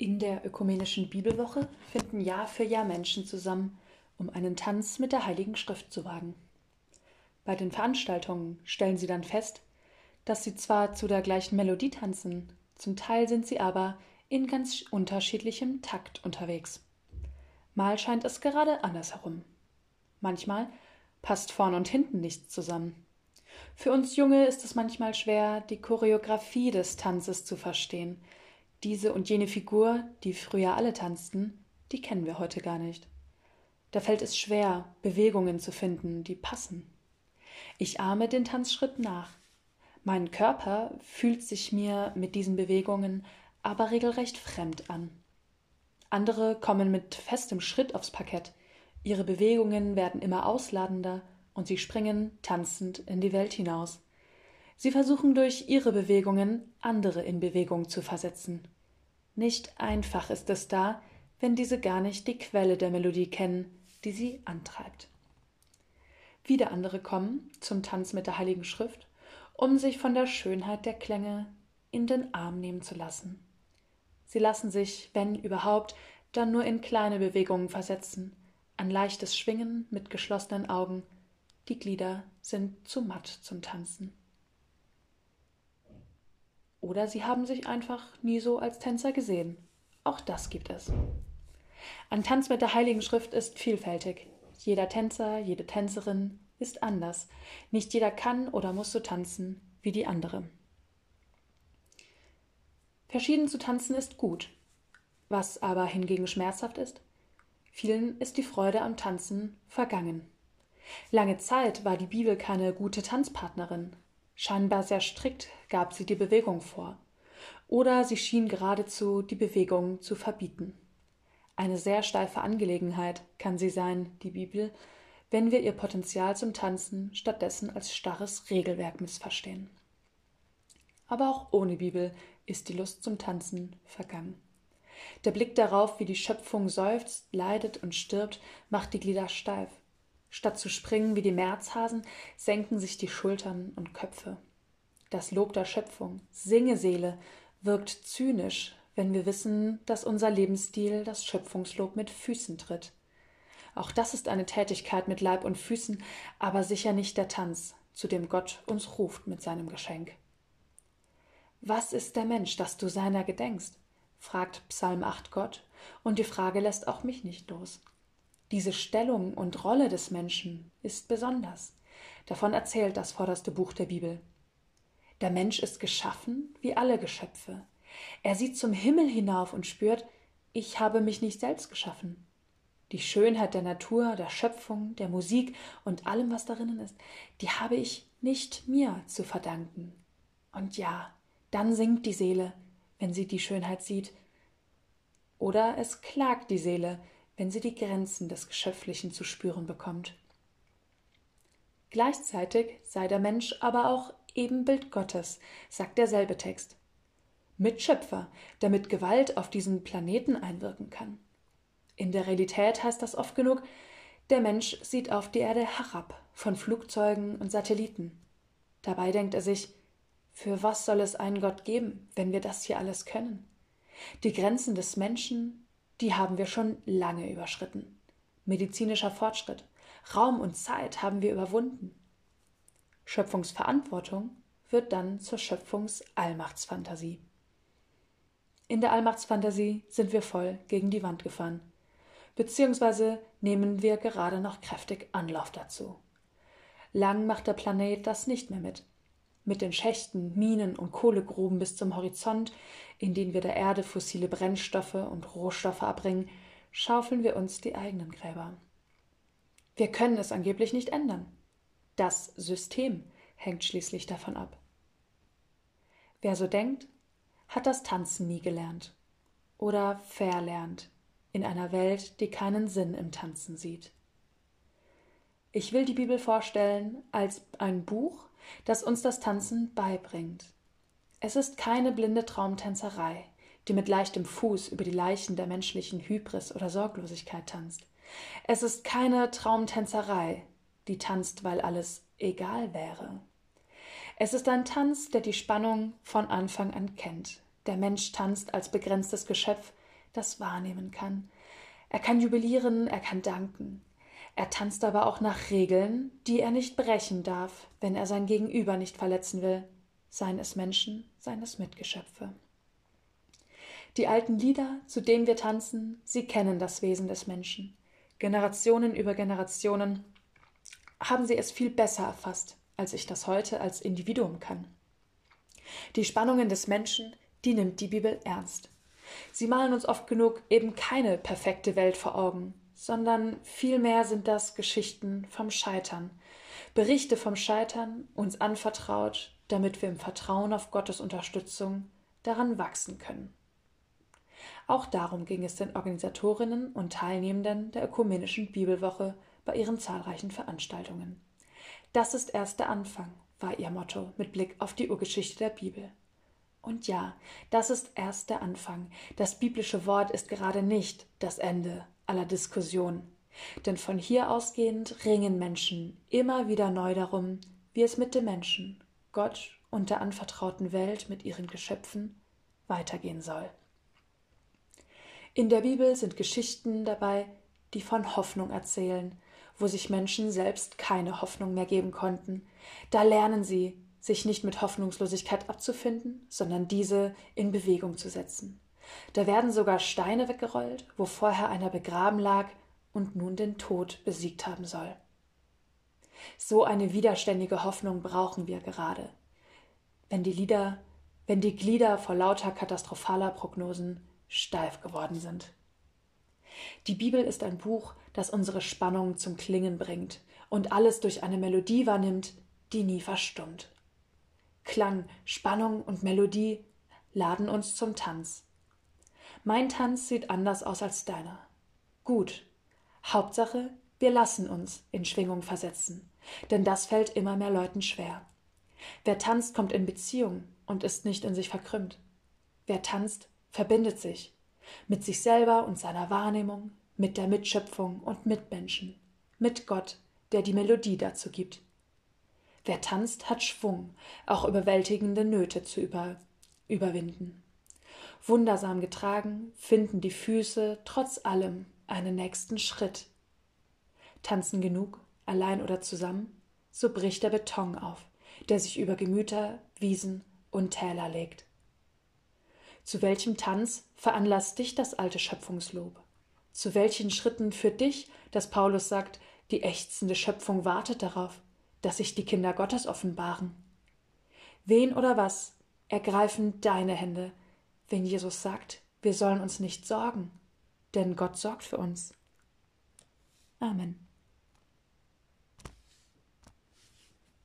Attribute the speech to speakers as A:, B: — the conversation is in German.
A: In der ökumenischen Bibelwoche finden Jahr für Jahr Menschen zusammen, um einen Tanz mit der Heiligen Schrift zu wagen. Bei den Veranstaltungen stellen sie dann fest, dass sie zwar zu der gleichen Melodie tanzen, zum Teil sind sie aber in ganz unterschiedlichem Takt unterwegs. Mal scheint es gerade andersherum. Manchmal passt vorn und hinten nichts zusammen. Für uns Junge ist es manchmal schwer, die Choreografie des Tanzes zu verstehen, diese und jene Figur, die früher alle tanzten, die kennen wir heute gar nicht. Da fällt es schwer, Bewegungen zu finden, die passen. Ich ahme den Tanzschritt nach. Mein Körper fühlt sich mir mit diesen Bewegungen aber regelrecht fremd an. Andere kommen mit festem Schritt aufs Parkett. Ihre Bewegungen werden immer ausladender und sie springen tanzend in die Welt hinaus. Sie versuchen durch ihre Bewegungen andere in Bewegung zu versetzen. Nicht einfach ist es da, wenn diese gar nicht die Quelle der Melodie kennen, die sie antreibt. Wieder andere kommen zum Tanz mit der Heiligen Schrift, um sich von der Schönheit der Klänge in den Arm nehmen zu lassen. Sie lassen sich, wenn überhaupt, dann nur in kleine Bewegungen versetzen, ein leichtes Schwingen mit geschlossenen Augen, die Glieder sind zu matt zum Tanzen. Oder sie haben sich einfach nie so als Tänzer gesehen. Auch das gibt es. Ein Tanz mit der Heiligen Schrift ist vielfältig. Jeder Tänzer, jede Tänzerin ist anders. Nicht jeder kann oder muss so tanzen wie die andere. Verschieden zu tanzen ist gut. Was aber hingegen schmerzhaft ist, vielen ist die Freude am Tanzen vergangen. Lange Zeit war die Bibel keine gute Tanzpartnerin. Scheinbar sehr strikt gab sie die Bewegung vor. Oder sie schien geradezu die Bewegung zu verbieten. Eine sehr steife Angelegenheit kann sie sein, die Bibel, wenn wir ihr Potenzial zum Tanzen stattdessen als starres Regelwerk missverstehen. Aber auch ohne Bibel ist die Lust zum Tanzen vergangen. Der Blick darauf, wie die Schöpfung seufzt, leidet und stirbt, macht die Glieder steif. Statt zu springen wie die Märzhasen, senken sich die Schultern und Köpfe. Das Lob der Schöpfung, singe Seele, wirkt zynisch, wenn wir wissen, dass unser Lebensstil das Schöpfungslob mit Füßen tritt. Auch das ist eine Tätigkeit mit Leib und Füßen, aber sicher nicht der Tanz, zu dem Gott uns ruft mit seinem Geschenk. Was ist der Mensch, dass du seiner gedenkst? fragt Psalm 8 Gott, und die Frage lässt auch mich nicht los. Diese Stellung und Rolle des Menschen ist besonders. Davon erzählt das vorderste Buch der Bibel. Der Mensch ist geschaffen wie alle Geschöpfe. Er sieht zum Himmel hinauf und spürt, ich habe mich nicht selbst geschaffen. Die Schönheit der Natur, der Schöpfung, der Musik und allem, was darinnen ist, die habe ich nicht mir zu verdanken. Und ja, dann singt die Seele, wenn sie die Schönheit sieht. Oder es klagt die Seele, wenn sie die Grenzen des Geschöpflichen zu spüren bekommt. Gleichzeitig sei der Mensch aber auch Ebenbild Gottes, sagt derselbe Text. Mitschöpfer, der mit Gewalt auf diesen Planeten einwirken kann. In der Realität heißt das oft genug, der Mensch sieht auf die Erde herab, von Flugzeugen und Satelliten. Dabei denkt er sich, für was soll es einen Gott geben, wenn wir das hier alles können? Die Grenzen des Menschen die haben wir schon lange überschritten. Medizinischer Fortschritt, Raum und Zeit haben wir überwunden. Schöpfungsverantwortung wird dann zur Schöpfungsallmachtsfantasie. In der Allmachtsfantasie sind wir voll gegen die Wand gefahren. Beziehungsweise nehmen wir gerade noch kräftig Anlauf dazu. Lang macht der Planet das nicht mehr mit mit den Schächten, Minen und Kohlegruben bis zum Horizont, in denen wir der Erde fossile Brennstoffe und Rohstoffe abbringen, schaufeln wir uns die eigenen Gräber. Wir können es angeblich nicht ändern. Das System hängt schließlich davon ab. Wer so denkt, hat das Tanzen nie gelernt oder verlernt in einer Welt, die keinen Sinn im Tanzen sieht. Ich will die Bibel vorstellen als ein Buch, das uns das Tanzen beibringt. Es ist keine blinde Traumtänzerei, die mit leichtem Fuß über die Leichen der menschlichen Hybris oder Sorglosigkeit tanzt. Es ist keine Traumtänzerei, die tanzt, weil alles egal wäre. Es ist ein Tanz, der die Spannung von Anfang an kennt. Der Mensch tanzt als begrenztes Geschöpf das wahrnehmen kann. Er kann jubilieren, er kann danken. Er tanzt aber auch nach Regeln, die er nicht brechen darf, wenn er sein Gegenüber nicht verletzen will, seien es Menschen, seien es Mitgeschöpfe. Die alten Lieder, zu denen wir tanzen, sie kennen das Wesen des Menschen. Generationen über Generationen haben sie es viel besser erfasst, als ich das heute als Individuum kann. Die Spannungen des Menschen, die nimmt die Bibel ernst. Sie malen uns oft genug eben keine perfekte Welt vor Augen, sondern vielmehr sind das Geschichten vom Scheitern, Berichte vom Scheitern uns anvertraut, damit wir im Vertrauen auf Gottes Unterstützung daran wachsen können. Auch darum ging es den Organisatorinnen und Teilnehmenden der ökumenischen Bibelwoche bei ihren zahlreichen Veranstaltungen. Das ist erst der Anfang, war ihr Motto mit Blick auf die Urgeschichte der Bibel. Und ja, das ist erst der Anfang. Das biblische Wort ist gerade nicht das Ende aller Diskussion. Denn von hier ausgehend ringen Menschen immer wieder neu darum, wie es mit dem Menschen, Gott und der anvertrauten Welt mit ihren Geschöpfen weitergehen soll. In der Bibel sind Geschichten dabei, die von Hoffnung erzählen, wo sich Menschen selbst keine Hoffnung mehr geben konnten. Da lernen sie, sich nicht mit Hoffnungslosigkeit abzufinden, sondern diese in Bewegung zu setzen. Da werden sogar Steine weggerollt, wo vorher einer begraben lag und nun den Tod besiegt haben soll. So eine widerständige Hoffnung brauchen wir gerade. Wenn die Lieder, wenn die Glieder vor lauter katastrophaler Prognosen steif geworden sind. Die Bibel ist ein Buch, das unsere Spannung zum Klingen bringt und alles durch eine Melodie wahrnimmt, die nie verstummt. Klang, Spannung und Melodie laden uns zum Tanz. Mein Tanz sieht anders aus als deiner. Gut. Hauptsache, wir lassen uns in Schwingung versetzen, denn das fällt immer mehr Leuten schwer. Wer tanzt, kommt in Beziehung und ist nicht in sich verkrümmt. Wer tanzt, verbindet sich mit sich selber und seiner Wahrnehmung, mit der Mitschöpfung und Mitmenschen, mit Gott, der die Melodie dazu gibt. Wer tanzt, hat Schwung, auch überwältigende Nöte zu über, überwinden. Wundersam getragen finden die Füße trotz allem einen nächsten Schritt. Tanzen genug, allein oder zusammen, so bricht der Beton auf, der sich über Gemüter, Wiesen und Täler legt. Zu welchem Tanz veranlasst dich das alte Schöpfungslob? Zu welchen Schritten führt dich, dass Paulus sagt, die ächzende Schöpfung wartet darauf, dass sich die Kinder Gottes offenbaren? Wen oder was ergreifen deine Hände, wenn Jesus sagt, wir sollen uns nicht sorgen, denn Gott sorgt für uns? Amen.